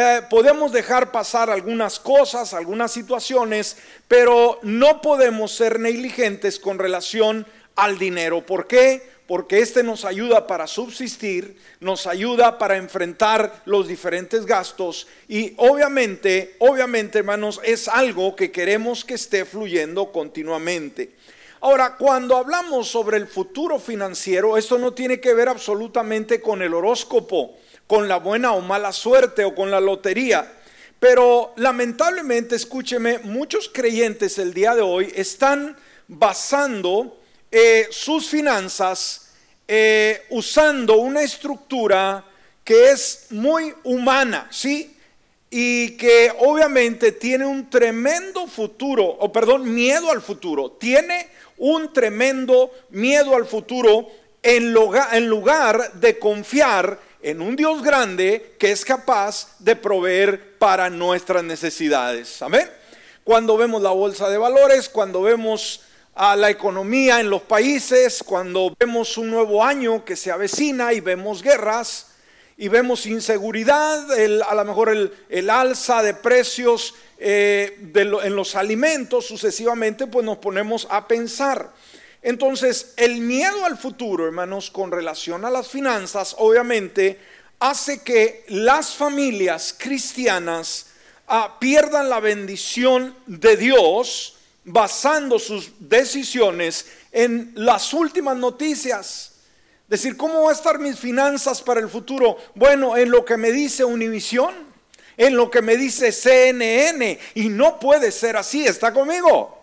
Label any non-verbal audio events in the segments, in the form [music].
eh, podemos dejar pasar algunas cosas, algunas situaciones, pero no podemos ser negligentes con relación al dinero. ¿Por qué? Porque este nos ayuda para subsistir, nos ayuda para enfrentar los diferentes gastos y obviamente, obviamente hermanos, es algo que queremos que esté fluyendo continuamente. Ahora, cuando hablamos sobre el futuro financiero, esto no tiene que ver absolutamente con el horóscopo, con la buena o mala suerte o con la lotería. Pero lamentablemente, escúcheme, muchos creyentes el día de hoy están basando eh, sus finanzas eh, usando una estructura que es muy humana, ¿sí? Y que obviamente tiene un tremendo futuro, o perdón, miedo al futuro. Tiene un tremendo miedo al futuro en lugar, en lugar de confiar en un Dios grande que es capaz de proveer para nuestras necesidades. Amén. Cuando vemos la bolsa de valores, cuando vemos a la economía en los países, cuando vemos un nuevo año que se avecina y vemos guerras y vemos inseguridad, a lo mejor el, alza de precios eh, en los alimentos sucesivamente, pues nos ponemos a pensar. Entonces, el miedo al futuro, hermanos, con relación a las finanzas, obviamente, hace que las familias cristianas ah, pierdan la bendición de Dios basando sus decisiones en las últimas noticias. Decir, ¿cómo van a estar mis finanzas para el futuro? Bueno, en lo que me dice Univisión, en lo que me dice CNN, y no puede ser así, ¿está conmigo?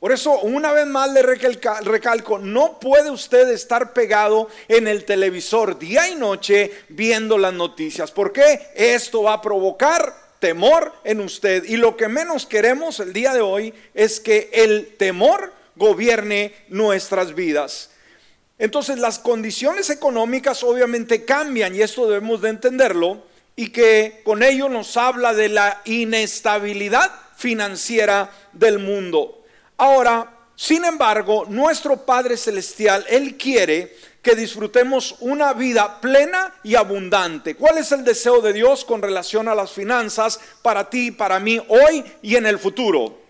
Por eso, una vez más le recalco, no puede usted estar pegado en el televisor día y noche viendo las noticias. porque Esto va a provocar temor en usted. Y lo que menos queremos el día de hoy es que el temor gobierne nuestras vidas. Entonces las condiciones económicas obviamente cambian y esto debemos de entenderlo y que con ello nos habla de la inestabilidad financiera del mundo. Ahora, sin embargo, nuestro Padre Celestial, Él quiere que disfrutemos una vida plena y abundante. ¿Cuál es el deseo de Dios con relación a las finanzas para ti, para mí, hoy y en el futuro?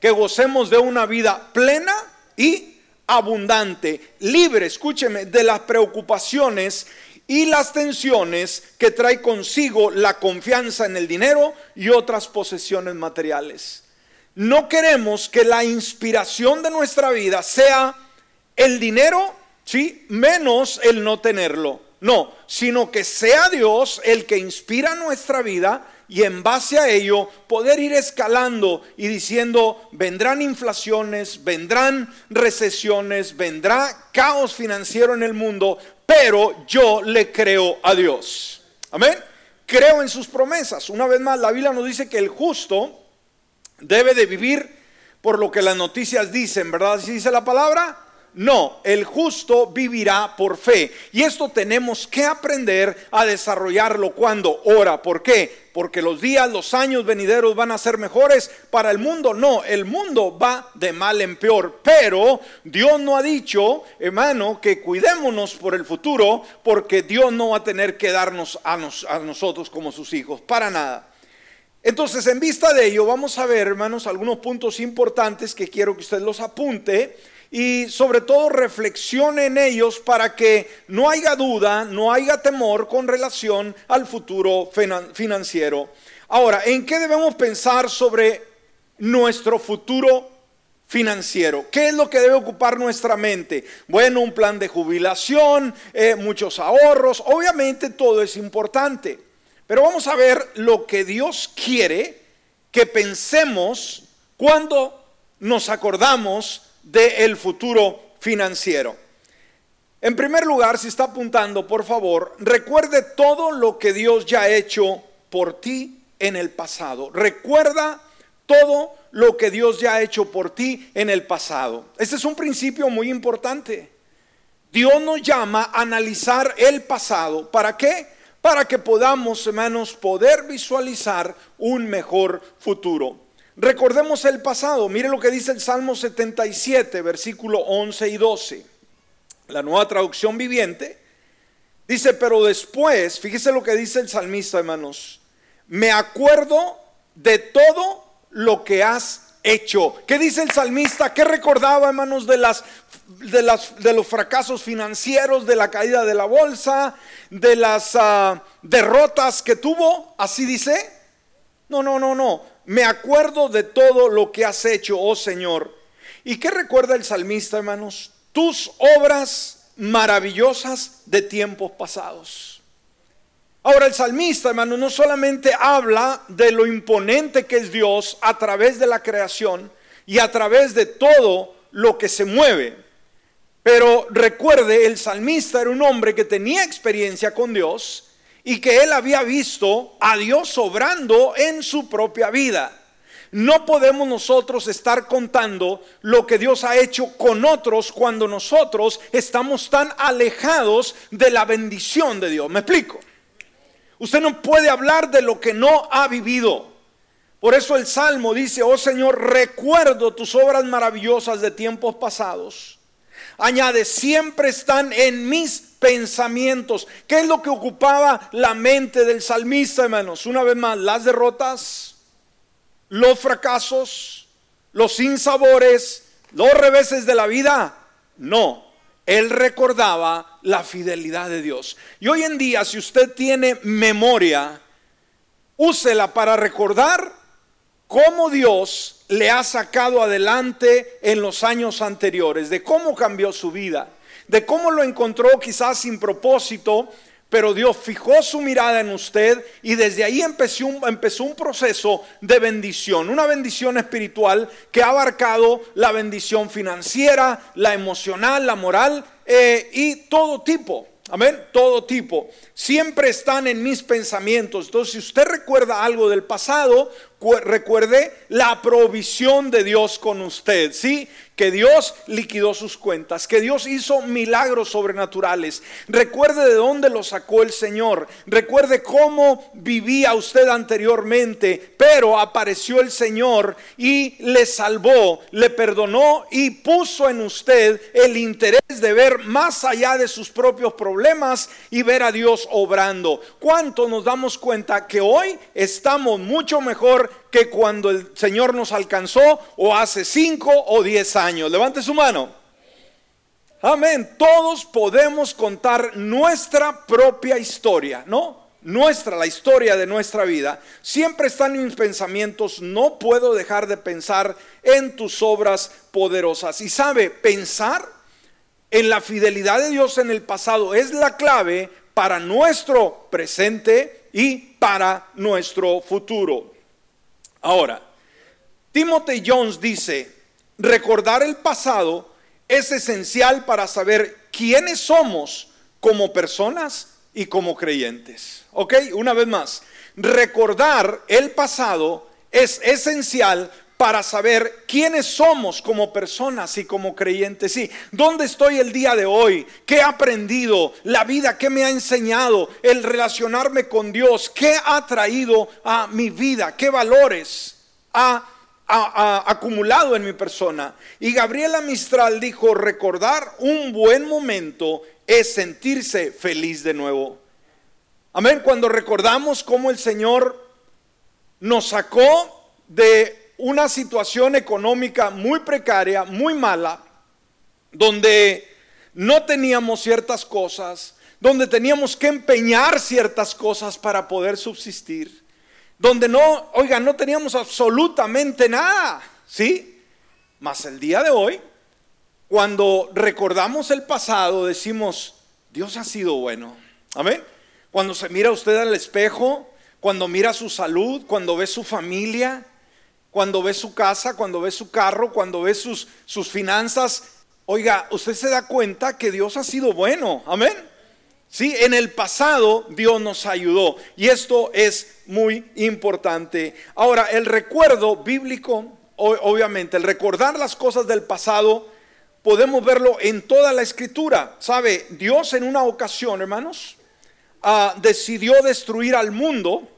Que gocemos de una vida plena y abundante, libre, escúcheme, de las preocupaciones y las tensiones que trae consigo la confianza en el dinero y otras posesiones materiales. No queremos que la inspiración de nuestra vida sea el dinero, ¿sí? Menos el no tenerlo. No, sino que sea Dios el que inspira nuestra vida y en base a ello poder ir escalando y diciendo, vendrán inflaciones, vendrán recesiones, vendrá caos financiero en el mundo, pero yo le creo a Dios. Amén. Creo en sus promesas. Una vez más, la Biblia nos dice que el justo debe de vivir por lo que las noticias dicen, ¿verdad? ¿Si dice la palabra? No, el justo vivirá por fe. Y esto tenemos que aprender a desarrollarlo cuando ora. ¿Por qué? Porque los días, los años venideros van a ser mejores para el mundo. No, el mundo va de mal en peor. Pero Dios no ha dicho, hermano, que cuidémonos por el futuro, porque Dios no va a tener que darnos a, a nosotros como sus hijos. Para nada. Entonces, en vista de ello, vamos a ver, hermanos, algunos puntos importantes que quiero que usted los apunte y sobre todo reflexione en ellos para que no haya duda, no haya temor con relación al futuro financiero. Ahora, ¿en qué debemos pensar sobre nuestro futuro financiero. ¿Qué es lo que debe ocupar nuestra mente? Bueno, un plan de jubilación, eh, muchos ahorros, obviamente todo es importante. Pero vamos a ver lo que Dios quiere que pensemos cuando nos acordamos del futuro financiero. En primer lugar, si está apuntando, por favor, recuerde todo lo que Dios ya ha hecho por ti en el pasado. Recuerda todo lo que Dios ya ha hecho por ti en el pasado. Este es un principio muy importante. Dios nos llama a analizar el pasado. ¿Para qué? Para que podamos, hermanos, poder visualizar un mejor futuro. Recordemos el pasado, mire lo que dice el Salmo 77, versículo 11 y 12. La nueva traducción viviente Dice, pero después, fíjese lo que dice el salmista, hermanos, me acuerdo de todo lo que has hecho. ¿Qué dice el salmista? ¿Qué recordaba, hermanos, de las de, las, de los fracasos financieros, de la caída de la bolsa, de las ah, derrotas que tuvo? Así dice. No, no, no, no. Me acuerdo de todo lo que has hecho, oh Señor. ¿Y qué recuerda el salmista, hermanos? Tus obras maravillosas de tiempos pasados. Ahora el salmista, hermano, no solamente habla de lo imponente que es Dios a través de la creación y a través de todo lo que se mueve, pero recuerde, el salmista era un hombre que tenía experiencia con Dios y que él había visto a Dios obrando en su propia vida. No podemos nosotros estar contando lo que Dios ha hecho con otros cuando nosotros estamos tan alejados de la bendición de Dios. ¿Me explico? Usted no puede hablar de lo que no ha vivido. Por eso el Salmo dice, oh Señor, recuerdo tus obras maravillosas de tiempos pasados. Añade, siempre están en mis pensamientos. ¿Qué es lo que ocupaba la mente del salmista, hermanos? Una vez más, las derrotas, los fracasos, los sinsabores, los reveses de la vida. No, él recordaba la fidelidad de Dios. Y hoy en día, si usted tiene memoria, úsela para recordar cómo Dios le ha sacado adelante en los años anteriores, de cómo cambió su vida, de cómo lo encontró quizás sin propósito, pero Dios fijó su mirada en usted y desde ahí empezó un, proceso de bendición, una bendición espiritual que ha abarcado la bendición financiera, la emocional, la moral eh, y todo tipo. Amén, todo tipo. Siempre están en mis pensamientos. Entonces, si usted recuerda algo del pasado, recuerde la provisión de Dios con usted, ¿sí? Que Dios liquidó sus cuentas, que Dios hizo milagros sobrenaturales. Recuerde de dónde lo sacó el Señor. Recuerde cómo vivía usted anteriormente, pero apareció el Señor y le salvó, le perdonó y puso en usted el interés de ver más allá de sus propios problemas y ver a Dios obrando. ¿Cuánto nos damos cuenta que hoy estamos mucho mejor que cuando el Señor nos alcanzó o hace cinco o diez años. Levante su mano. Amén. Todos podemos contar nuestra propia historia, ¿no? Nuestra, la historia de nuestra vida. Siempre están mis pensamientos. No puedo dejar de pensar en tus obras poderosas. Y sabe, pensar en la fidelidad de Dios en el pasado es la clave para nuestro presente y para nuestro futuro. Ahora, Timothy Jones dice, recordar el pasado es esencial para saber quiénes somos como personas y como creyentes. ¿Ok? Una vez más, recordar el pasado es esencial para saber quiénes somos como personas y como creyentes. Sí, ¿dónde estoy el día de hoy? ¿Qué he aprendido? La vida que me ha enseñado, el relacionarme con Dios, ¿qué ha traído a mi vida? ¿Qué valores ha, acumulado en mi persona? Y Gabriela Mistral dijo, recordar un buen momento es sentirse feliz de nuevo. Amén, cuando recordamos cómo el Señor nos sacó de una situación económica muy precaria, muy mala, donde no teníamos ciertas cosas, donde teníamos que empeñar ciertas cosas para poder subsistir, donde no, oiga, no teníamos absolutamente nada, ¿sí? Mas el día de hoy, cuando recordamos el pasado, decimos, Dios ha sido bueno. Amén. Cuando se mira usted al espejo, cuando mira su salud, cuando ve su familia, cuando ve su casa, cuando ve su carro, cuando ve sus, sus finanzas, oiga, usted se da cuenta que Dios ha sido bueno. Amén. Sí, en el pasado Dios nos ayudó y esto es muy importante. Ahora, el recuerdo bíblico, obviamente, el recordar las cosas del pasado, podemos verlo en toda la escritura. ¿Sabe? Dios en una ocasión, hermanos, ah, decidió destruir al mundo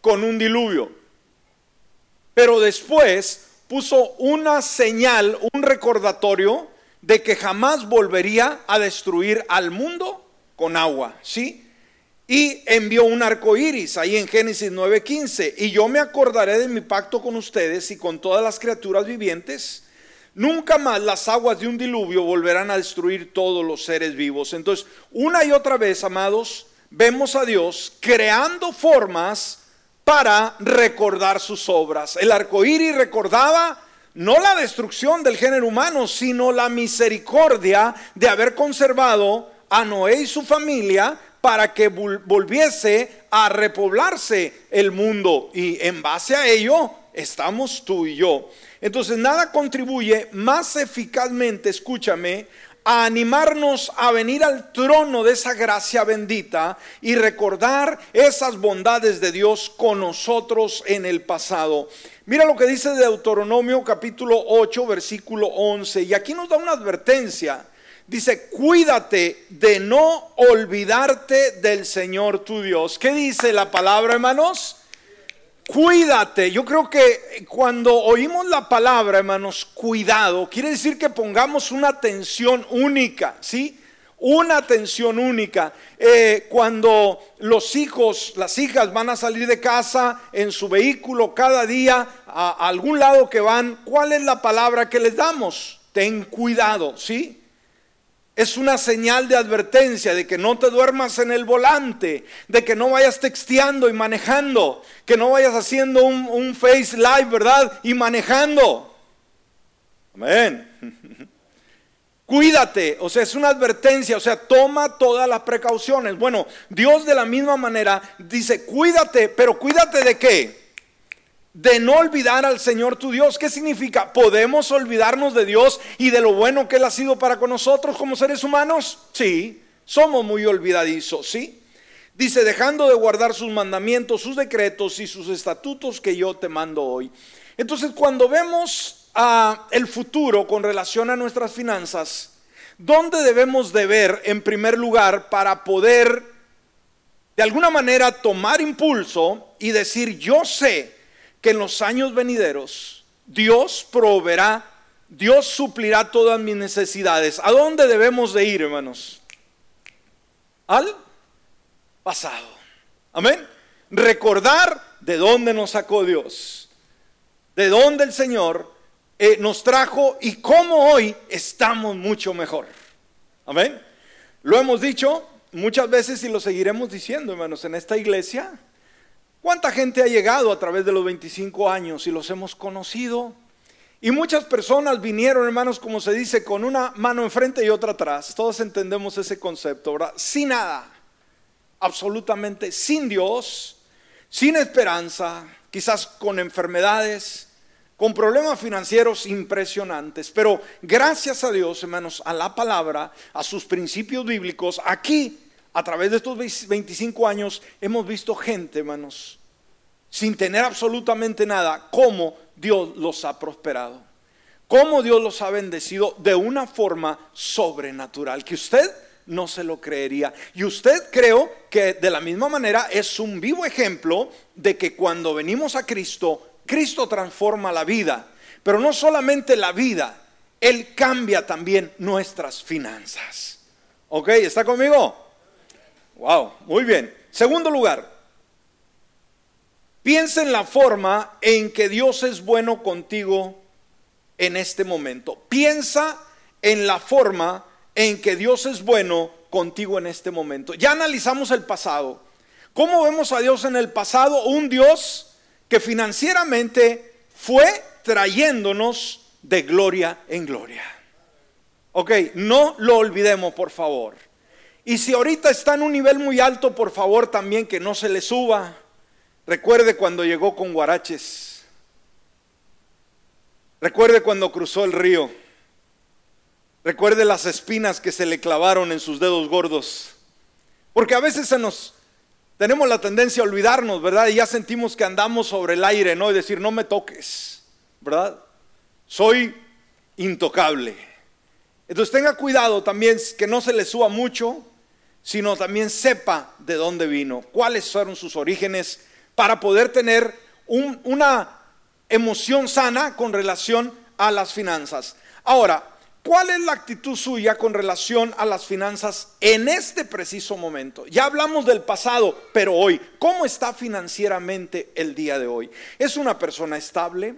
con un diluvio. Pero después puso una señal, un recordatorio de que jamás volvería a destruir al mundo con agua, ¿sí? y envió un arco iris ahí en Génesis 9:15. Y yo me acordaré de mi pacto con ustedes y con todas las criaturas vivientes. Nunca más las aguas de un diluvio volverán a destruir todos los seres vivos. Entonces, una y otra vez, amados, vemos a Dios creando formas para recordar sus obras. El arco iris recordaba no la destrucción del género humano, sino la misericordia de haber conservado a Noé y su familia para que volviese a repoblarse el mundo. Y en base a ello estamos tú y yo. Entonces nada contribuye más eficazmente, escúchame, a animarnos a venir al trono de esa gracia bendita y recordar esas bondades de Dios con nosotros en el pasado. Mira lo que dice Deuteronomio capítulo 8, versículo 11. Y aquí nos da una advertencia. Dice, cuídate de no olvidarte del Señor tu Dios. ¿Qué dice la palabra, hermanos? Cuídate. Yo creo que cuando oímos la palabra, hermanos, cuidado, quiere decir que pongamos una atención única, ¿sí? Una atención única. Eh, cuando los hijos, las hijas van a salir de casa en su vehículo cada día a algún lado que van, ¿cuál es la palabra que les damos? Ten cuidado, ¿sí? Es una señal de advertencia de que no te duermas en el volante, de que no vayas texteando y manejando, que no vayas haciendo un, face live, ¿verdad? Y manejando. Amén. [laughs] Cuídate, o sea, es una advertencia, o sea, toma todas las precauciones. Bueno, Dios de la misma manera dice, cuídate, pero cuídate de qué? De no olvidar al Señor tu Dios. ¿Qué significa? ¿Podemos olvidarnos de Dios y de lo bueno que Él ha sido para con nosotros como seres humanos? Sí, somos muy olvidadizos, ¿sí? Dice, dejando de guardar sus mandamientos, sus decretos y sus estatutos que yo te mando hoy. Entonces, cuando vemos a el futuro con relación a nuestras finanzas, ¿dónde debemos de ver en primer lugar para poder de alguna manera tomar impulso y decir, yo sé que en los años venideros Dios proveerá, Dios suplirá todas mis necesidades. ¿A dónde debemos de ir, hermanos? Al pasado. Amén. Recordar de dónde nos sacó Dios, de dónde el Señor eh, nos trajo y cómo hoy estamos mucho mejor. Amén. Lo hemos dicho muchas veces y lo seguiremos diciendo, hermanos, en esta iglesia. ¿Cuánta gente ha llegado a través de los 25 años y los hemos conocido? Y muchas personas vinieron, hermanos, como se dice, con una mano enfrente y otra atrás. Todos entendemos ese concepto, ¿verdad? Sin nada, absolutamente sin Dios, sin esperanza, quizás con enfermedades, con problemas financieros impresionantes. Pero gracias a Dios, hermanos, a la palabra, a sus principios bíblicos, aquí a través de estos 25 años hemos visto gente, hermanos, sin tener absolutamente nada, cómo Dios los ha prosperado, cómo Dios los ha bendecido de una forma sobrenatural, que usted no se lo creería. Y usted creo que de la misma manera es un vivo ejemplo de que cuando venimos a Cristo, Cristo transforma la vida, pero no solamente la vida, Él cambia también nuestras finanzas. ¿Ok? ¿Está conmigo? Wow, muy bien. Segundo lugar, piensa en la forma en que Dios es bueno contigo en este momento. Piensa en la forma en que Dios es bueno contigo en este momento. Ya analizamos el pasado. ¿Cómo vemos a Dios en el pasado? Un Dios que financieramente fue trayéndonos de gloria en gloria. Ok, no lo olvidemos, por favor. Y si ahorita está en un nivel muy alto, por favor también que no se le suba. Recuerde cuando llegó con guaraches. Recuerde cuando cruzó el río. Recuerde las espinas que se le clavaron en sus dedos gordos. Porque a veces nos tenemos la tendencia a olvidarnos, ¿verdad? Y ya sentimos que andamos sobre el aire, ¿no? Y decir, no me toques, ¿verdad? Soy intocable. Entonces tenga cuidado también que no se le suba mucho, sino también sepa de dónde vino, cuáles fueron sus orígenes, para poder tener una emoción sana con relación a las finanzas. Ahora, ¿Cuál es la actitud suya con relación a las finanzas en este preciso momento? Ya hablamos del pasado, pero hoy, ¿cómo está financieramente el día de hoy? ¿Es una persona estable?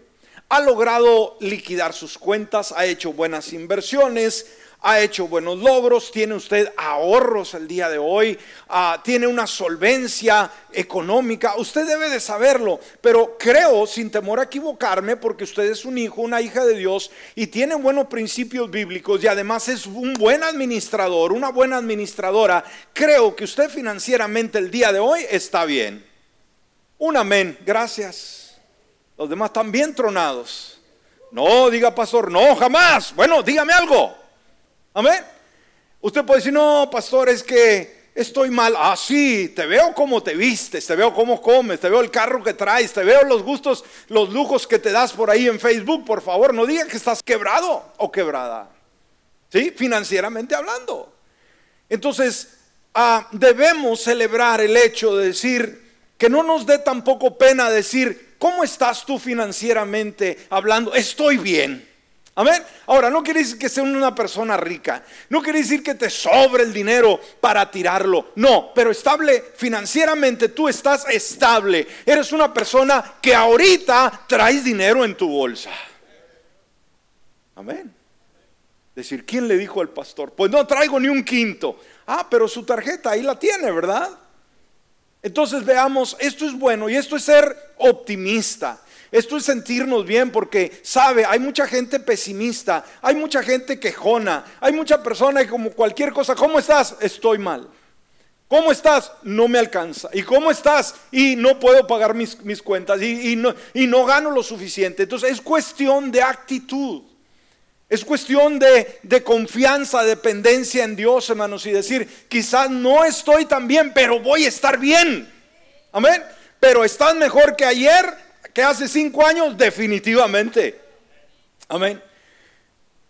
¿Ha logrado liquidar sus cuentas? ¿Ha hecho buenas inversiones? Ha hecho buenos logros, tiene usted ahorros el día de hoy, ah, tiene una solvencia económica, usted debe de saberlo, pero creo, sin temor a equivocarme, porque usted es un hijo, una hija de Dios y tiene buenos principios bíblicos y además es un buen administrador, una buena administradora, creo que usted financieramente el día de hoy está bien. Un amén, gracias. Los demás están bien tronados. No, diga pastor, no, jamás. Bueno, dígame algo. Amén. Usted puede decir, no, pastor, es que estoy mal. Ah, sí, te veo cómo te vistes, te veo cómo comes, te veo el carro que traes, te veo los gustos, los lujos que te das por ahí en Facebook. Por favor, no diga que estás quebrado o quebrada. ¿Sí? Financieramente hablando. Entonces, ah, debemos celebrar el hecho de decir que no nos dé tampoco pena decir, ¿cómo estás tú financieramente hablando? Estoy bien. Amén. Ahora, no quiere decir que sea una persona rica. No quiere decir que te sobre el dinero para tirarlo. No, pero estable financieramente, tú estás estable. Eres una persona que ahorita traes dinero en tu bolsa. Amén. Decir, ¿quién le dijo al pastor? Pues no traigo ni un quinto. Ah, pero su tarjeta ahí la tiene, ¿verdad? Entonces veamos, esto es bueno y esto es ser optimista. Esto es sentirnos bien porque, sabe, hay mucha gente pesimista, hay mucha gente quejona, hay mucha persona que como cualquier cosa, ¿cómo estás? Estoy mal. ¿Cómo estás? No me alcanza. ¿Y cómo estás? Y no puedo pagar mis, cuentas y, no, y no gano lo suficiente. Entonces es cuestión de actitud. Es cuestión de, de, confianza, dependencia en Dios, hermanos, y decir, quizás no estoy tan bien, pero voy a estar bien. Amén. Pero estás mejor que ayer, que hace cinco años, definitivamente. Amén.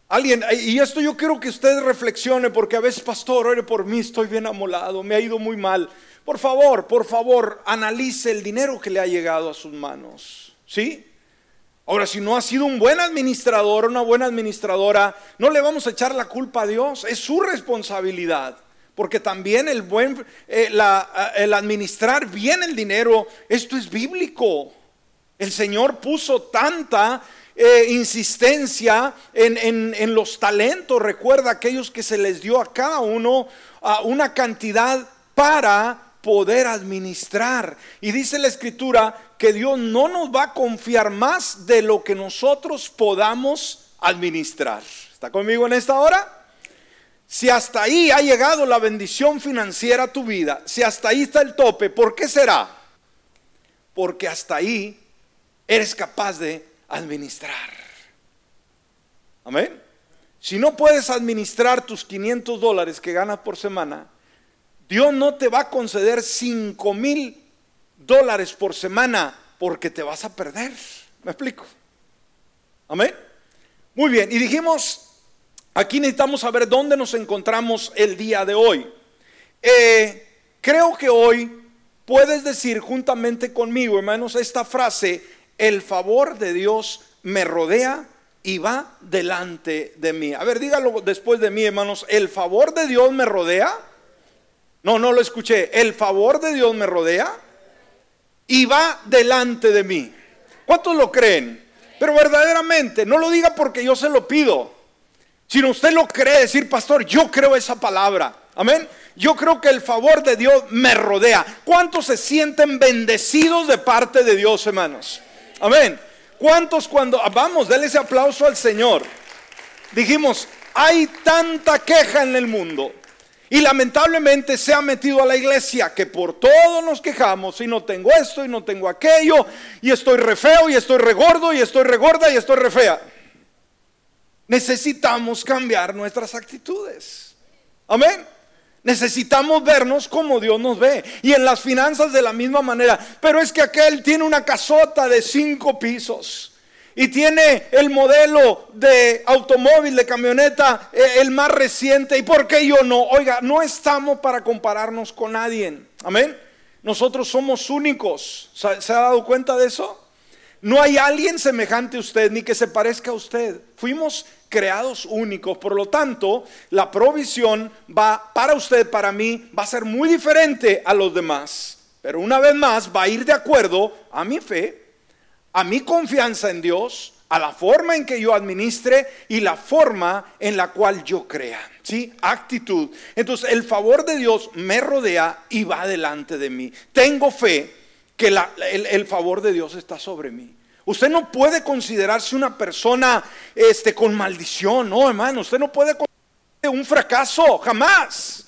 Alguien, y esto yo quiero que usted reflexione, porque a veces, pastor, ore por mí, estoy bien amolado, me ha ido muy mal. Por favor, por favor, analice el dinero que le ha llegado a sus manos. ¿Sí? Ahora, si no ha sido un buen administrador, una buena administradora, no le vamos a echar la culpa a Dios, es su responsabilidad. Porque también el buen, eh, el administrar bien el dinero, esto es bíblico. El Señor puso tanta eh, insistencia en, los talentos. Recuerda aquellos que se les dio a cada uno una cantidad para poder administrar. Y dice la escritura que Dios no nos va a confiar más de lo que nosotros podamos administrar. ¿Está conmigo en esta hora? Si hasta ahí ha llegado la bendición financiera a tu vida, si hasta ahí está el tope, ¿por qué será? Porque hasta ahí eres capaz de administrar. Amén. Si no puedes administrar tus 500 dólares que ganas por semana, Dios no te va a conceder 5 mil dólares por semana porque te vas a perder. ¿Me explico? Amén. Muy bien, y dijimos, aquí necesitamos saber dónde nos encontramos el día de hoy. Eh, creo que hoy puedes decir juntamente conmigo, hermanos, esta frase el favor de Dios me rodea y va delante de mí. A ver, dígalo después de mí, hermanos. ¿El favor de Dios me rodea? No, no lo escuché. ¿El favor de Dios me rodea? Y va delante de mí. ¿Cuántos lo creen? Pero verdaderamente, no lo diga porque yo se lo pido. Sino usted lo cree decir, pastor, yo creo esa palabra. Amén. Yo creo que el favor de Dios me rodea. ¿Cuántos se sienten bendecidos de parte de Dios, hermanos? Amén. ¿Cuántos cuando, vamos, denle ese aplauso al Señor? Dijimos, hay tanta queja en el mundo. Y lamentablemente se ha metido a la iglesia que por todo nos quejamos y no tengo esto y no tengo aquello y estoy re feo y estoy re gordo y estoy re gorda y estoy re fea. Necesitamos cambiar nuestras actitudes. Amén. Necesitamos vernos como Dios nos ve. Y en las finanzas de la misma manera. Pero es que aquel tiene una casota de cinco pisos. Y tiene el modelo de automóvil, de camioneta, eh, el más reciente. ¿Y por qué yo no? Oiga, no estamos para compararnos con nadie. Amén. Nosotros somos únicos. ¿Se ha dado cuenta de eso? No hay alguien semejante a usted ni que se parezca a usted. Fuimos creados únicos, por lo tanto, la provisión va para usted, para mí, va a ser muy diferente a los demás. Pero una vez más va a ir de acuerdo a mi fe, a mi confianza en Dios, a la forma en que yo administre y la forma en la cual yo crea. ¿Sí? Actitud. Entonces el favor de Dios me rodea y va delante de mí. Tengo fe que el, el, favor de Dios está sobre mí. Usted no puede considerarse una persona este, con maldición, no hermano. Usted no puede considerarse un fracaso, jamás.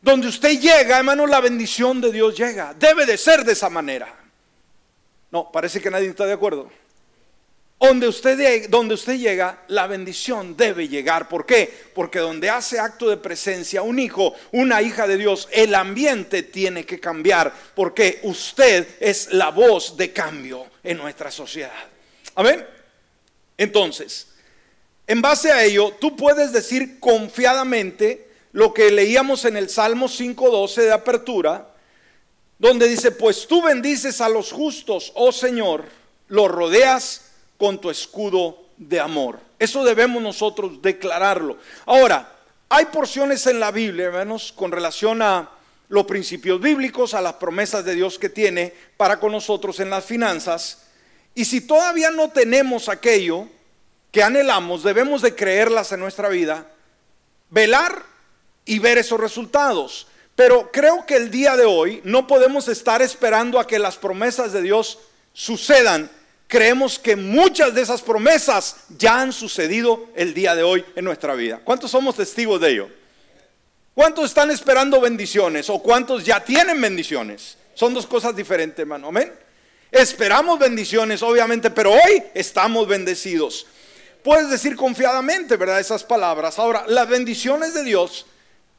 Donde usted llega, hermano, la bendición de Dios llega. Debe de ser de esa manera. No, parece que nadie está de acuerdo. Donde usted, donde usted llega, la bendición debe llegar. ¿Por qué? Porque donde hace acto de presencia un hijo, una hija de Dios, el ambiente tiene que cambiar. Porque usted es la voz de cambio en nuestra sociedad. Amén. Entonces, en base a ello, tú puedes decir confiadamente lo que leíamos en el Salmo 5.12 de apertura, donde dice, pues tú bendices a los justos, oh Señor, los rodeas con tu escudo de amor. Eso debemos nosotros declararlo. Ahora, hay porciones en la Biblia, hermanos, con relación a los principios bíblicos, a las promesas de Dios que tiene para con nosotros en las finanzas. Y si todavía no tenemos aquello que anhelamos, debemos de creerlas en nuestra vida, velar y ver esos resultados. Pero creo que el día de hoy no podemos estar esperando a que las promesas de Dios sucedan creemos que muchas de esas promesas ya han sucedido el día de hoy en nuestra vida. ¿Cuántos somos testigos de ello? ¿Cuántos están esperando bendiciones o cuántos ya tienen bendiciones? Son dos cosas diferentes, hermano. Amén. Esperamos bendiciones, obviamente, pero hoy estamos bendecidos. Puedes decir confiadamente, ¿verdad? Esas palabras. Ahora, las bendiciones de Dios,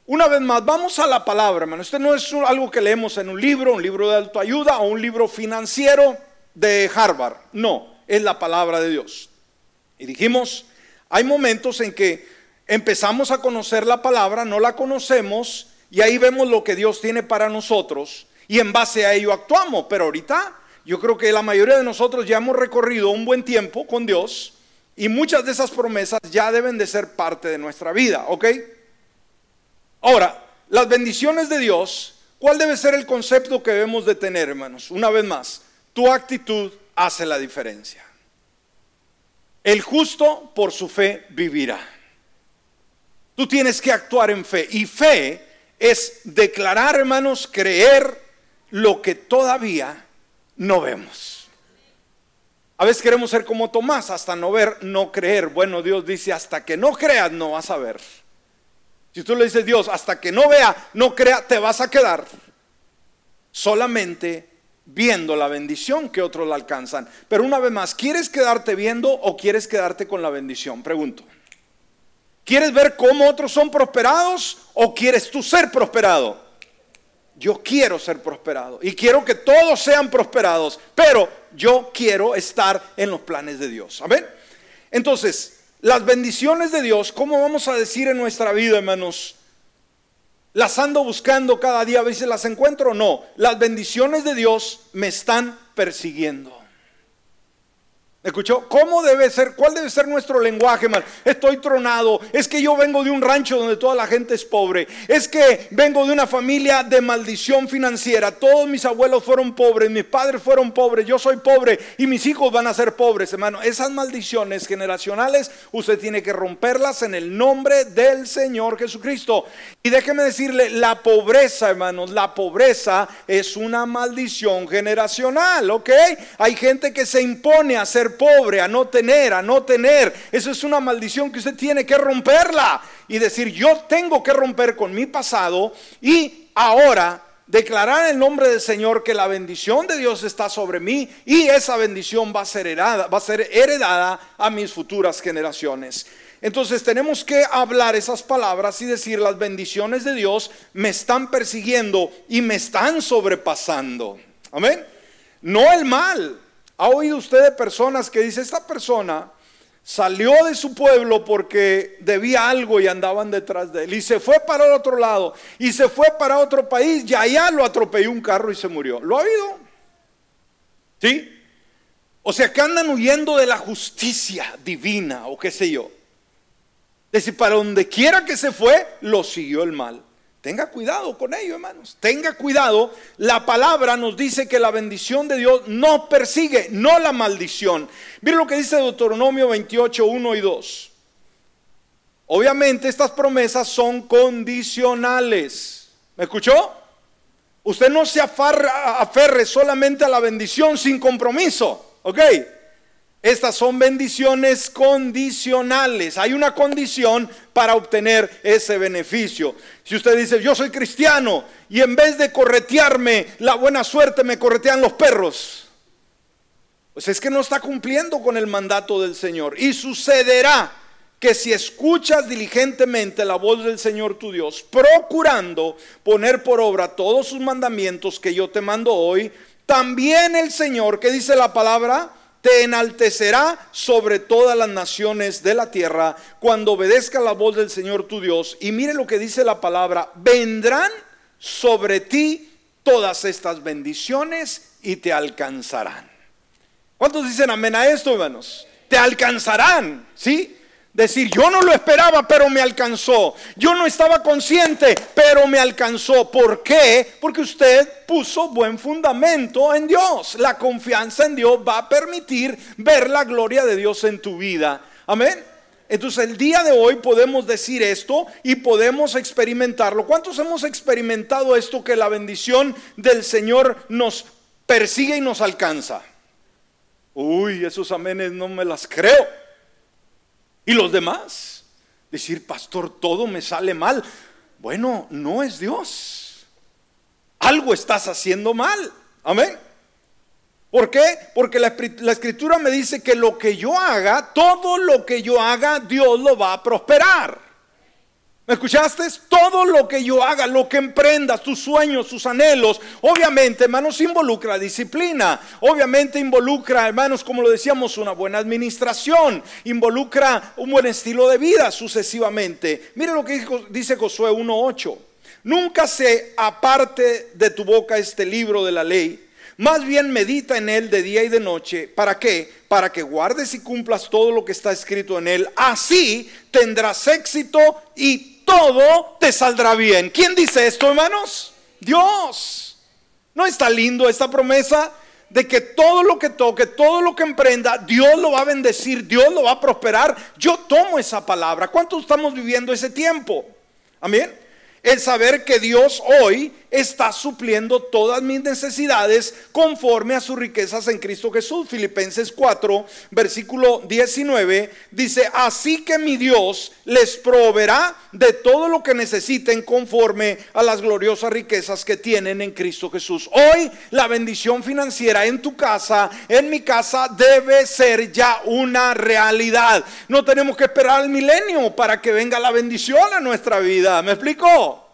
una vez más, vamos a la palabra, hermano. Este no es algo que leemos en un libro, un libro de autoayuda o un libro financiero de Harvard, no, es la palabra de Dios. Y dijimos, hay momentos en que empezamos a conocer la palabra, no la conocemos y ahí vemos lo que Dios tiene para nosotros y en base a ello actuamos, pero ahorita yo creo que la mayoría de nosotros ya hemos recorrido un buen tiempo con Dios y muchas de esas promesas ya deben de ser parte de nuestra vida, ¿ok? Ahora, las bendiciones de Dios, ¿cuál debe ser el concepto que debemos de tener, hermanos? Una vez más, tu actitud hace la diferencia. El justo por su fe vivirá. Tú tienes que actuar en fe. Y fe es declarar, hermanos, creer lo que todavía no vemos. A veces queremos ser como Tomás, hasta no ver, no creer. Bueno, Dios dice, hasta que no creas, no vas a ver. Si tú le dices, Dios, hasta que no vea, no crea, te vas a quedar. Solamente viendo la bendición que otros la alcanzan. Pero una vez más, ¿quieres quedarte viendo o quieres quedarte con la bendición? Pregunto. ¿Quieres ver cómo otros son prosperados o quieres tú ser prosperado? Yo quiero ser prosperado y quiero que todos sean prosperados, pero yo quiero estar en los planes de Dios. Amén. Entonces, las bendiciones de Dios, ¿cómo vamos a decir en nuestra vida, hermanos? Las ando buscando cada día, a veces las encuentro. No, las bendiciones de Dios me están persiguiendo. ¿Escuchó? ¿Cómo debe ser? ¿Cuál debe ser nuestro lenguaje, man? Estoy tronado. Es que yo vengo de un rancho donde toda la gente es pobre. Es que vengo de una familia de maldición financiera. Todos mis abuelos fueron pobres, mis padres fueron pobres, yo soy pobre y mis hijos van a ser pobres, hermano. Esas maldiciones generacionales usted tiene que romperlas en el nombre del Señor Jesucristo. Y déjeme decirle, la pobreza, hermanos, la pobreza es una maldición generacional, ¿ok? Hay gente que se impone a ser pobre, a no tener, a no tener. Eso es una maldición que usted tiene que romperla y decir, yo tengo que romper con mi pasado y ahora declarar en nombre del Señor que la bendición de Dios está sobre mí y esa bendición va a ser heredada, va a ser heredada a mis futuras generaciones. Entonces tenemos que hablar esas palabras y decir las bendiciones de Dios me están persiguiendo y me están sobrepasando. Amén. No el mal, ¿Ha oído usted de personas que dice, esta persona salió de su pueblo porque debía algo y andaban detrás de él y se fue para el otro lado y se fue para otro país y allá lo atropelló un carro y se murió? ¿Lo ha oído? ¿Sí? O sea, que andan huyendo de la justicia divina o qué sé yo. Decir, para donde quiera que se fue, lo siguió el mal. Tenga cuidado con ello, hermanos. Tenga cuidado. La palabra nos dice que la bendición de Dios no persigue, no la maldición. Miren lo que dice Deuteronomio 28, 1 y 2. Obviamente estas promesas son condicionales. ¿Me escuchó? Usted no se aferre solamente a la bendición sin compromiso. ¿Ok? Estas son bendiciones condicionales. Hay una condición para obtener ese beneficio. Si usted dice, yo soy cristiano y en vez de corretearme la buena suerte me corretean los perros, pues es que no está cumpliendo con el mandato del Señor. Y sucederá que si escuchas diligentemente la voz del Señor tu Dios, procurando poner por obra todos sus mandamientos que yo te mando hoy, también el Señor, que dice la palabra, te enaltecerá sobre todas las naciones de la tierra cuando obedezca la voz del Señor tu Dios. Y mire lo que dice la palabra, vendrán sobre ti todas estas bendiciones y te alcanzarán. ¿Cuántos dicen amén a esto, hermanos? Te alcanzarán, ¿sí? Decir, yo no lo esperaba, pero me alcanzó. Yo no estaba consciente, pero me alcanzó. ¿Por qué? Porque usted puso buen fundamento en Dios. La confianza en Dios va a permitir ver la gloria de Dios en tu vida. Amén. Entonces el día de hoy podemos decir esto y podemos experimentarlo. ¿Cuántos hemos experimentado esto que la bendición del Señor nos persigue y nos alcanza? Uy, esos amenes no me las creo. ¿Y los demás? Decir, pastor, todo me sale mal. Bueno, no es Dios. Algo estás haciendo mal. Amén. ¿Por qué? Porque la, la, escritura me dice que lo que yo haga, todo lo que yo haga, Dios lo va a prosperar. ¿Me escuchaste? Todo lo que yo haga, lo que emprendas, tus sueños, tus anhelos, obviamente, hermanos, involucra disciplina. Obviamente involucra, hermanos, como lo decíamos, una buena administración. Involucra un buen estilo de vida sucesivamente. Mire lo que dice Josué 1.8. Nunca se aparte de tu boca este libro de la ley más bien medita en él de día y de noche. ¿Para qué? Para que guardes y cumplas todo lo que está escrito en él. Así tendrás éxito y todo te saldrá bien. ¿Quién dice esto, hermanos? Dios. ¿No está lindo esta promesa? de que todo lo que toque, todo lo que emprenda, Dios lo va a bendecir, Dios lo va a prosperar. Yo tomo esa palabra. ¿Cuántos estamos viviendo ese tiempo? Amén el saber que Dios hoy está supliendo todas mis necesidades conforme a sus riquezas en Cristo Jesús. Filipenses 4, versículo 19, dice, así que mi Dios les proveerá de todo lo que necesiten conforme a las gloriosas riquezas que tienen en Cristo Jesús. Hoy la bendición financiera en tu casa, en mi casa, debe ser ya una realidad. No tenemos que esperar al milenio para que venga la bendición a nuestra vida. ¿Me explico?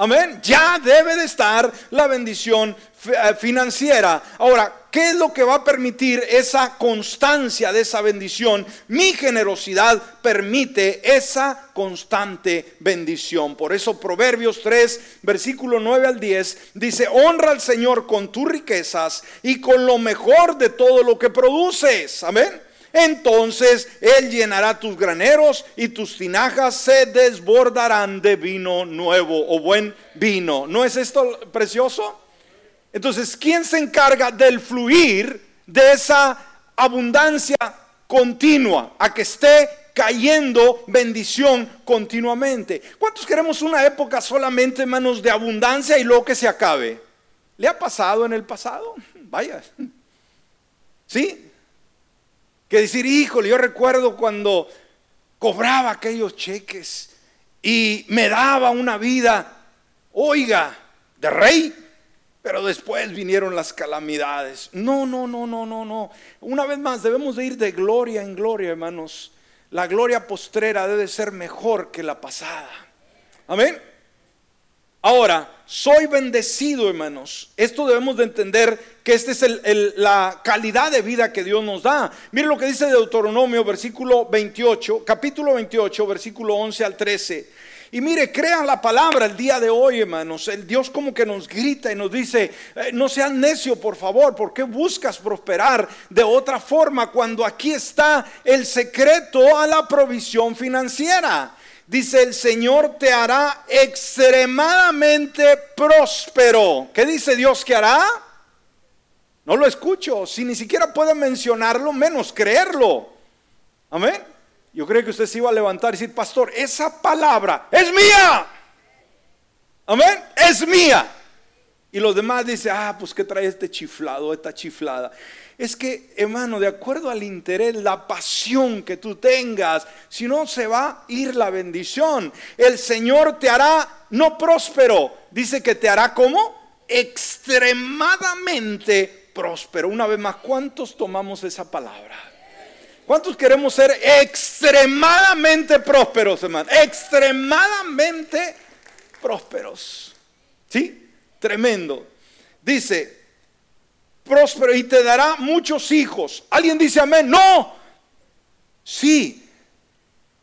Amén. Ya debe de estar la bendición eh, financiera. Ahora, ¿qué es lo que va a permitir esa constancia de esa bendición? Mi generosidad permite esa constante bendición. Por eso Proverbios 3, versículo 9 al 10 dice, honra al Señor con tus riquezas y con lo mejor de todo lo que produces. Amén entonces Él llenará tus graneros y tus tinajas se desbordarán de vino nuevo o buen vino. ¿No es esto precioso? Entonces, ¿quién se encarga del fluir de esa abundancia continua a que esté cayendo bendición continuamente? ¿Cuántos queremos una época solamente, hermanos, de abundancia y luego que se acabe? ¿Le ha pasado en el pasado? [laughs] Vaya. ¿Sí? Que decir, híjole, yo recuerdo cuando cobraba aquellos cheques y me daba una vida, oiga, de rey, pero después vinieron las calamidades. No, no, no, no, no, no. Una vez más, debemos de ir de gloria en gloria, hermanos. La gloria postrera debe ser mejor que la pasada. Amén. Ahora, soy bendecido, hermanos. Esto debemos de entender que esta es la calidad de vida que Dios nos da. Mire lo que dice Deuteronomio, versículo 28, capítulo 28, versículo 11 al 13. Y mire, crea la palabra el día de hoy, hermanos. El Dios como que nos grita y nos dice, eh, no seas necio, por favor, ¿por qué buscas prosperar de otra forma cuando aquí está el secreto a la provisión financiera? Dice, el Señor te hará extremadamente próspero. ¿Qué dice Dios que hará? No lo escucho. Si ni siquiera puede mencionarlo, menos creerlo. Amén. Yo creo que usted se iba a levantar y decir, pastor, esa palabra es mía. Amén. Es mía. Y los demás dicen, ah, pues qué trae este chiflado, esta chiflada. Es que, hermano, de acuerdo al interés, la pasión que tú tengas, si no se va a ir la bendición. El Señor te hará no próspero, dice que te hará como extremadamente próspero. Una vez más, ¿cuántos tomamos esa palabra? ¿Cuántos queremos ser extremadamente prósperos, hermano? Extremadamente prósperos. ¿Sí? Tremendo. Dice, próspero y te dará muchos hijos. ¿Alguien dice amén? No. Sí,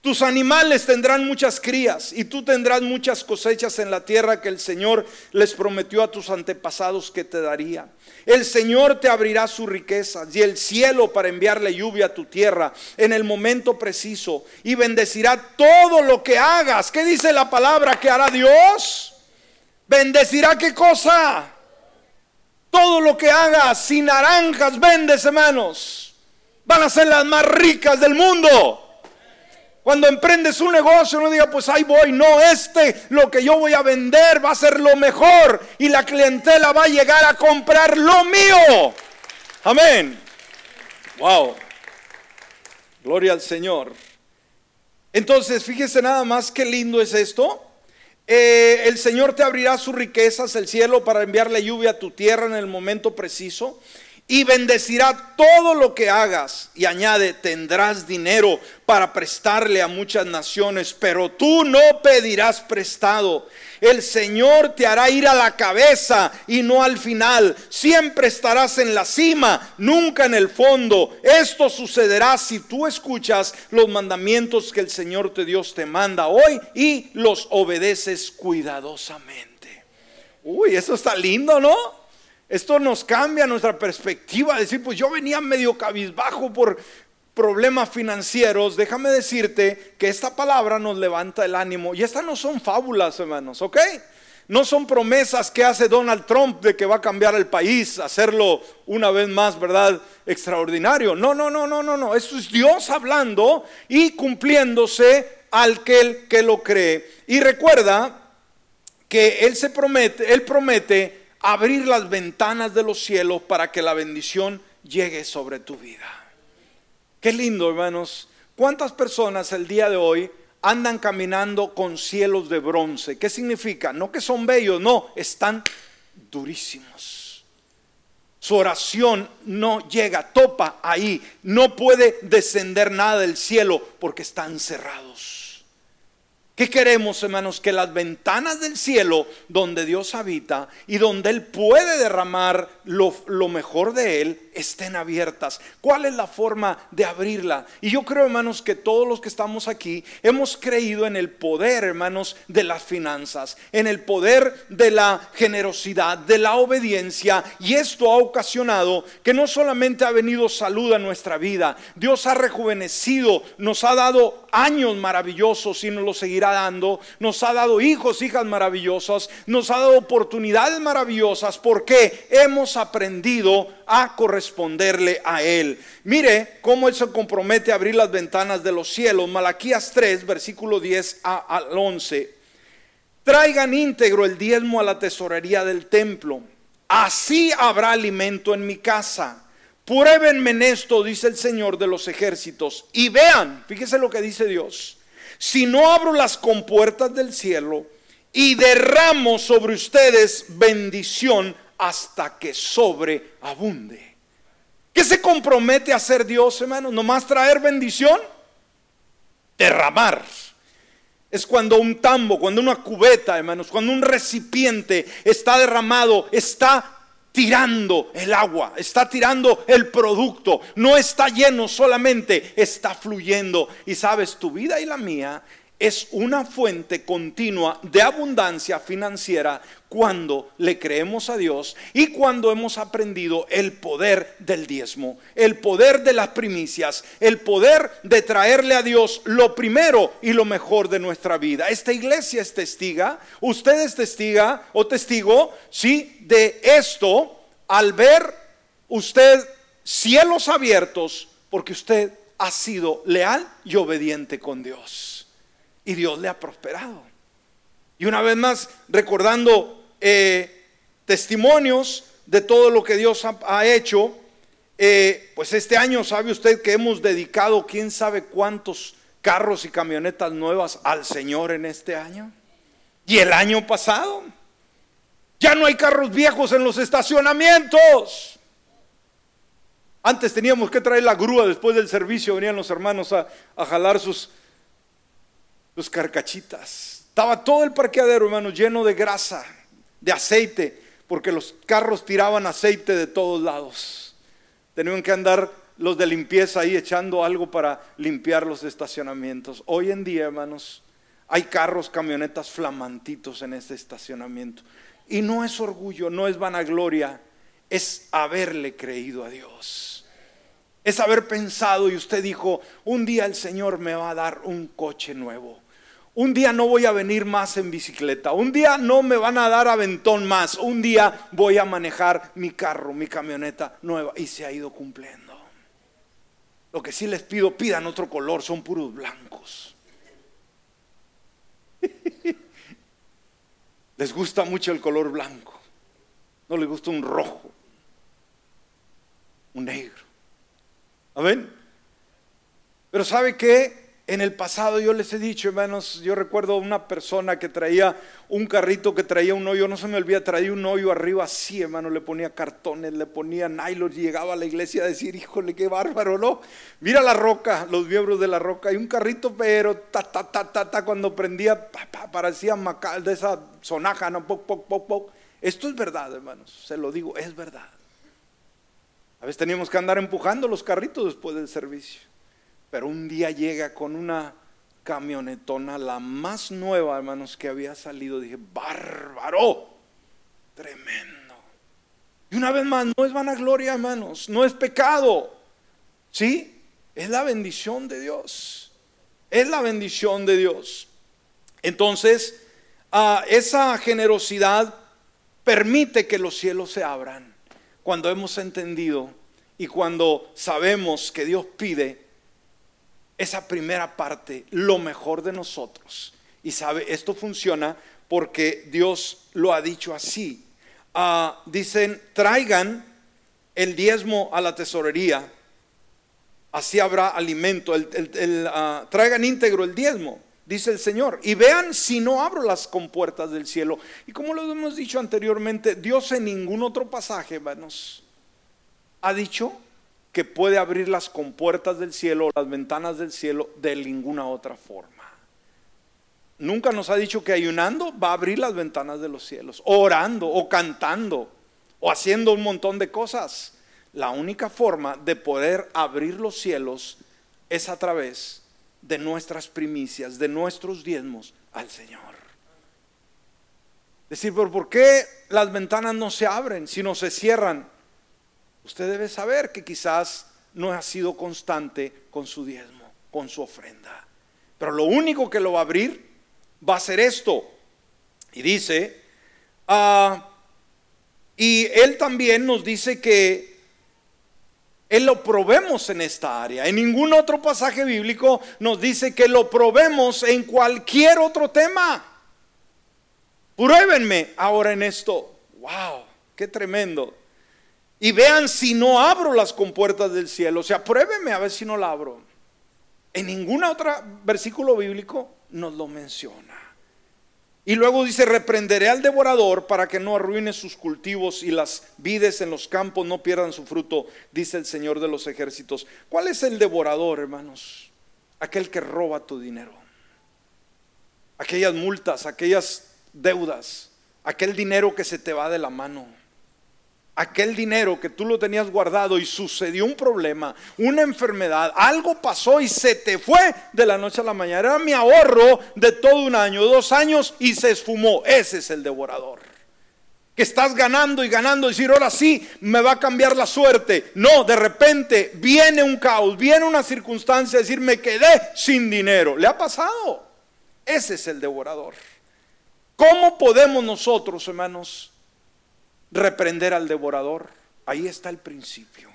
tus animales tendrán muchas crías y tú tendrás muchas cosechas en la tierra que el Señor les prometió a tus antepasados que te daría. El Señor te abrirá sus riquezas y el cielo para enviarle lluvia a tu tierra en el momento preciso y bendecirá todo lo que hagas. ¿Qué dice la palabra que hará Dios? Bendecirá qué cosa? Todo lo que hagas, sin naranjas vendes, hermanos. Van a ser las más ricas del mundo. Cuando emprendes un negocio, no diga, pues ahí voy, no, este, lo que yo voy a vender va a ser lo mejor y la clientela va a llegar a comprar lo mío. Amén. Wow. Gloria al Señor. Entonces, fíjese nada más qué lindo es esto. Eh, el Señor te abrirá sus riquezas, el cielo, para enviarle lluvia a tu tierra en el momento preciso y bendecirá todo lo que hagas. Y añade, tendrás dinero para prestarle a muchas naciones, pero tú no pedirás prestado. El Señor te hará ir a la cabeza y no al final. Siempre estarás en la cima, nunca en el fondo. Esto sucederá si tú escuchas los mandamientos que el Señor te Dios te manda hoy y los obedeces cuidadosamente. Uy, eso está lindo, ¿no? Esto nos cambia nuestra perspectiva, decir, pues yo venía medio cabizbajo por problemas financieros. Déjame decirte que esta palabra nos levanta el ánimo. Y estas no son fábulas, hermanos, ¿ok? No son promesas que hace Donald Trump de que va a cambiar el país, hacerlo una vez más, ¿verdad? Extraordinario. No, no, no, no, no, no. Esto es Dios hablando y cumpliéndose al que, que lo cree. Y recuerda que Él se promete, Él promete abrir las ventanas de los cielos para que la bendición llegue sobre tu vida. Qué lindo, hermanos. ¿Cuántas personas el día de hoy andan caminando con cielos de bronce? ¿Qué significa? No que son bellos, no, están durísimos. Su oración no llega, topa ahí, no puede descender nada del cielo porque están cerrados. ¿Qué queremos, hermanos? Que las ventanas del cielo, donde Dios habita y donde Él puede derramar lo, lo, mejor de Él, estén abiertas. ¿Cuál es la forma de abrirla? Y yo creo, hermanos, que todos los que estamos aquí hemos creído en el poder, hermanos, de las finanzas, en el poder de la generosidad, de la obediencia. Y esto ha ocasionado que no solamente ha venido salud a nuestra vida, Dios ha rejuvenecido, nos ha dado años maravillosos y nos lo seguirá dando, nos ha dado hijos, hijas maravillosas, nos ha dado oportunidades maravillosas porque hemos aprendido a corresponderle a Él. Mire cómo Él se compromete a abrir las ventanas de los cielos. Malaquías 3, versículo 10 al 11. Traigan íntegro el diezmo a la tesorería del templo. Así habrá alimento en mi casa. Pruébenme en esto, dice el Señor de los ejércitos, y vean, fíjese lo que dice Dios si no abro las compuertas del cielo y derramo sobre ustedes bendición hasta que sobreabunde. ¿Qué se compromete a hacer Dios, hermano? ¿Nomás traer bendición? Derramar. Es cuando un tambo, cuando una cubeta, hermanos, cuando un recipiente está derramado, está tirando el agua, está tirando el producto, no está lleno solamente, está fluyendo. Y sabes, tu vida y la mía es una fuente continua de abundancia financiera cuando le creemos a Dios y cuando hemos aprendido el poder del diezmo, el poder de las primicias, el poder de traerle a Dios lo primero y lo mejor de nuestra vida. Esta iglesia es testiga, usted es testiga o testigo, sí, de esto al ver usted cielos abiertos porque usted ha sido leal y obediente con Dios y Dios le ha prosperado. Y una vez más, recordando eh, testimonios de todo lo que Dios ha, hecho, eh, pues este año sabe usted que hemos dedicado quién sabe cuántos carros y camionetas nuevas al Señor en este año. Y el año pasado, ya no hay carros viejos en los estacionamientos. Antes teníamos que traer la grúa después del servicio, venían los hermanos a jalar sus, los carcachitas. Estaba todo el parqueadero, hermanos, lleno de grasa, de aceite, porque los carros tiraban aceite de todos lados. Tenían que andar los de limpieza ahí echando algo para limpiar los estacionamientos. Hoy en día, hermanos, hay carros, camionetas flamantitos en este estacionamiento. Y no es orgullo, no es vanagloria, es haberle creído a Dios. Es haber pensado y usted dijo, un día el Señor me va a dar un coche nuevo. Un día no voy a venir más en bicicleta. Un día no me van a dar aventón más. Un día voy a manejar mi carro, mi camioneta nueva. Y se ha ido cumpliendo. Lo que sí les pido, pidan otro color. Son puros blancos. [laughs] les gusta mucho el color blanco. No les gusta un rojo. Un negro. Amén. Pero ¿sabe qué? En el pasado yo les he dicho, hermanos, yo recuerdo una persona que traía un carrito que traía un hoyo, no se me olvida, traía un hoyo arriba así, hermano, le ponía cartones, le ponía nylon llegaba a la iglesia a decir, híjole, qué bárbaro, ¿no? Mira la roca, los miembros de la roca, y un carrito, pero ta, ta, ta, ta, ta, cuando prendía, parecía macal de esa sonaja, ¿no? Poc, poc, poc, poc. Esto es verdad, hermanos, se lo digo, es verdad. A veces teníamos que andar empujando los carritos después del servicio. Pero un día llega con una camionetona, la más nueva, hermanos, que había salido. Dije, bárbaro, tremendo. Y una vez más, no es vanagloria, hermanos, no es pecado. ¿Sí? Es la bendición de Dios. Es la bendición de Dios. Entonces, ah, esa generosidad permite que los cielos se abran. Cuando hemos entendido y cuando sabemos que Dios pide esa primera parte, lo mejor de nosotros. Y sabe, esto funciona porque Dios lo ha dicho así. Ah, dicen, traigan el diezmo a la tesorería, así habrá alimento, el, ah, traigan íntegro el diezmo, dice el Señor, y vean si no abro las compuertas del cielo. Y como lo hemos dicho anteriormente, Dios en ningún otro pasaje, hermanos, ha dicho que puede abrir las compuertas del cielo, las ventanas del cielo, de ninguna otra forma. Nunca nos ha dicho que ayunando va a abrir las ventanas de los cielos, orando o cantando o haciendo un montón de cosas. La única forma de poder abrir los cielos es a través de nuestras primicias, de nuestros diezmos al Señor. Decir, pero ¿por qué las ventanas no se abren, sino se cierran? Usted debe saber que quizás no ha sido constante con su diezmo, con su ofrenda. Pero lo único que lo va a abrir va a ser esto. Y dice, ah, y él también nos dice que él lo probemos en esta área. En ningún otro pasaje bíblico nos dice que lo probemos en cualquier otro tema. Pruébenme ahora en esto. Wow, qué tremendo y vean si no abro las compuertas del cielo. O sea, pruébeme a ver si no la abro. En ningún otro versículo bíblico nos lo menciona. Y luego dice, reprenderé al devorador para que no arruine sus cultivos y las vides en los campos no pierdan su fruto, dice el Señor de los ejércitos. ¿Cuál es el devorador, hermanos? Aquel que roba tu dinero. Aquellas multas, aquellas deudas, aquel dinero que se te va de la mano aquel dinero que tú lo tenías guardado y sucedió un problema, una enfermedad, algo pasó y se te fue de la noche a la mañana. Era mi ahorro de todo un año, dos años y se esfumó. Ese es el devorador. Que estás ganando y ganando, decir, ahora sí, me va a cambiar la suerte. No, de repente viene un caos, viene una circunstancia, decir, me quedé sin dinero. ¿Le ha pasado? Ese es el devorador. ¿Cómo podemos nosotros, hermanos, reprender al devorador. Ahí está el principio.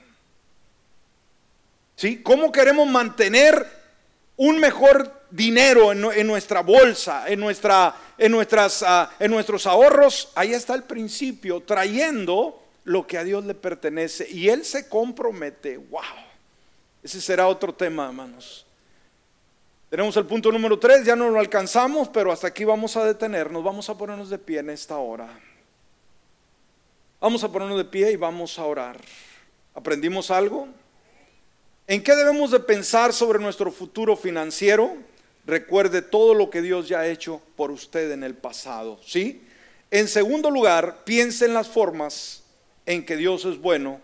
¿Sí? ¿Cómo queremos mantener un mejor dinero en, nuestra bolsa, en, nuestra, en, nuestras, ah, en nuestros ahorros? Ahí está el principio, trayendo lo que a Dios le pertenece. Y Él se compromete. ¡Wow! Ese será otro tema, hermanos. Tenemos el punto número 3, ya no lo alcanzamos, pero hasta aquí vamos a detenernos, vamos a ponernos de pie en esta hora. Vamos a ponernos de pie y vamos a orar. ¿Aprendimos algo? ¿En qué debemos de pensar sobre nuestro futuro financiero? Recuerde todo lo que Dios ya ha hecho por usted en el pasado, ¿sí? En segundo lugar, piense en las formas en que Dios es bueno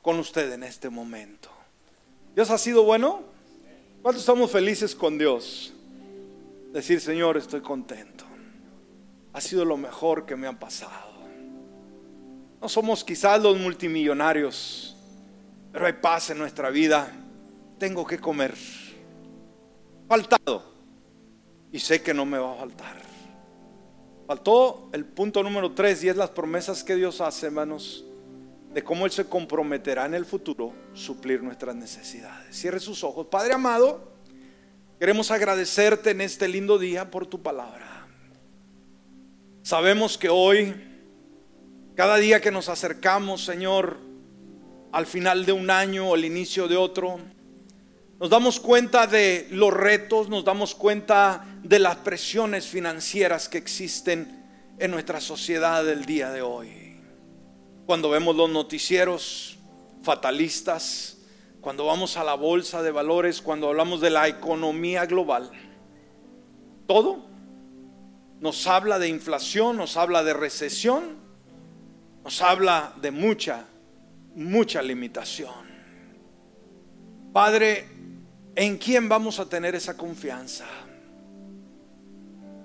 con usted en este momento. ¿Dios ha sido bueno? ¿Cuántos estamos felices con Dios? Decir, Señor, estoy contento. Ha sido lo mejor que me ha pasado. No somos quizás los multimillonarios, pero hay paz en nuestra vida. Tengo que comer. Faltado. Y sé que no me va a faltar. Faltó el punto número tres y es las promesas que Dios hace, hermanos, de cómo Él se comprometerá en el futuro suplir nuestras necesidades. Cierre sus ojos. Padre amado, queremos agradecerte en este lindo día por tu palabra. Sabemos que hoy cada día que nos acercamos, Señor, al final de un año o al inicio de otro, nos damos cuenta de los retos, nos damos cuenta de las presiones financieras que existen en nuestra sociedad del día de hoy. Cuando vemos los noticieros fatalistas, cuando vamos a la bolsa de valores, cuando hablamos de la economía global, todo nos habla de inflación, nos habla de recesión, nos habla de mucha, mucha limitación. Padre, ¿en quién vamos a tener esa confianza?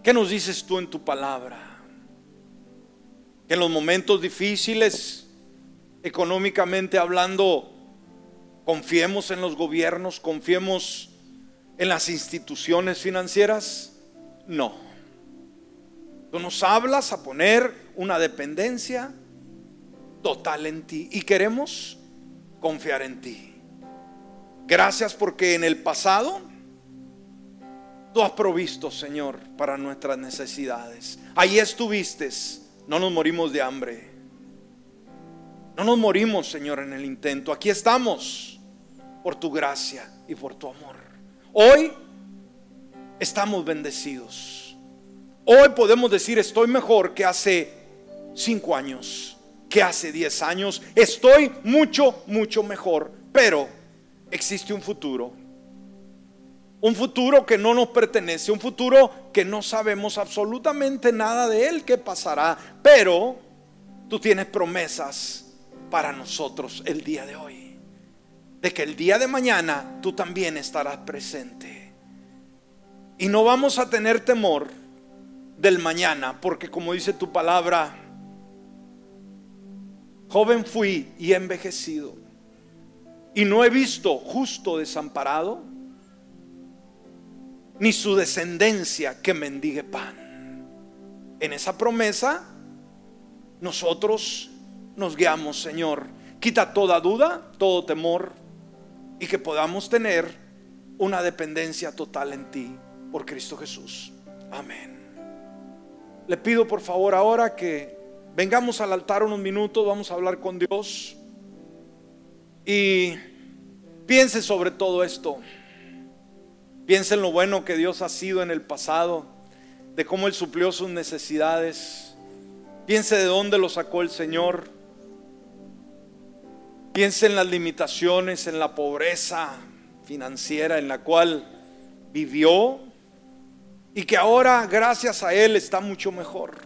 ¿Qué nos dices tú en tu palabra? Que en los momentos difíciles, económicamente hablando, confiemos en los gobiernos, confiemos en las instituciones financieras. No. Tú nos hablas a poner una dependencia total en ti y queremos confiar en ti. Gracias porque en el pasado tú has provisto, Señor, para nuestras necesidades. Ahí estuviste, no nos morimos de hambre. No nos morimos, Señor, en el intento. Aquí estamos por tu gracia y por tu amor. Hoy estamos bendecidos. Hoy podemos decir, estoy mejor que hace cinco años hace 10 años. Estoy mucho, mucho mejor, pero existe un futuro. Un futuro que no nos pertenece, un futuro que no sabemos absolutamente nada de él, que pasará, pero tú tienes promesas para nosotros el día de hoy. De que el día de mañana tú también estarás presente. Y no vamos a tener temor del mañana, porque como dice tu palabra, Joven fui y envejecido. Y no he visto justo desamparado, ni su descendencia que mendigue pan. En esa promesa nosotros nos guiamos, Señor. Quita toda duda, todo temor y que podamos tener una dependencia total en ti por Cristo Jesús. Amén. Le pido por favor ahora que Vengamos al altar unos minutos, vamos a hablar con Dios. Y piense sobre todo esto. Piense en lo bueno que Dios ha sido en el pasado, de cómo Él suplió sus necesidades. Piense de dónde lo sacó el Señor. Piense en las limitaciones, en la pobreza financiera en la cual vivió y que ahora gracias a Él está mucho mejor.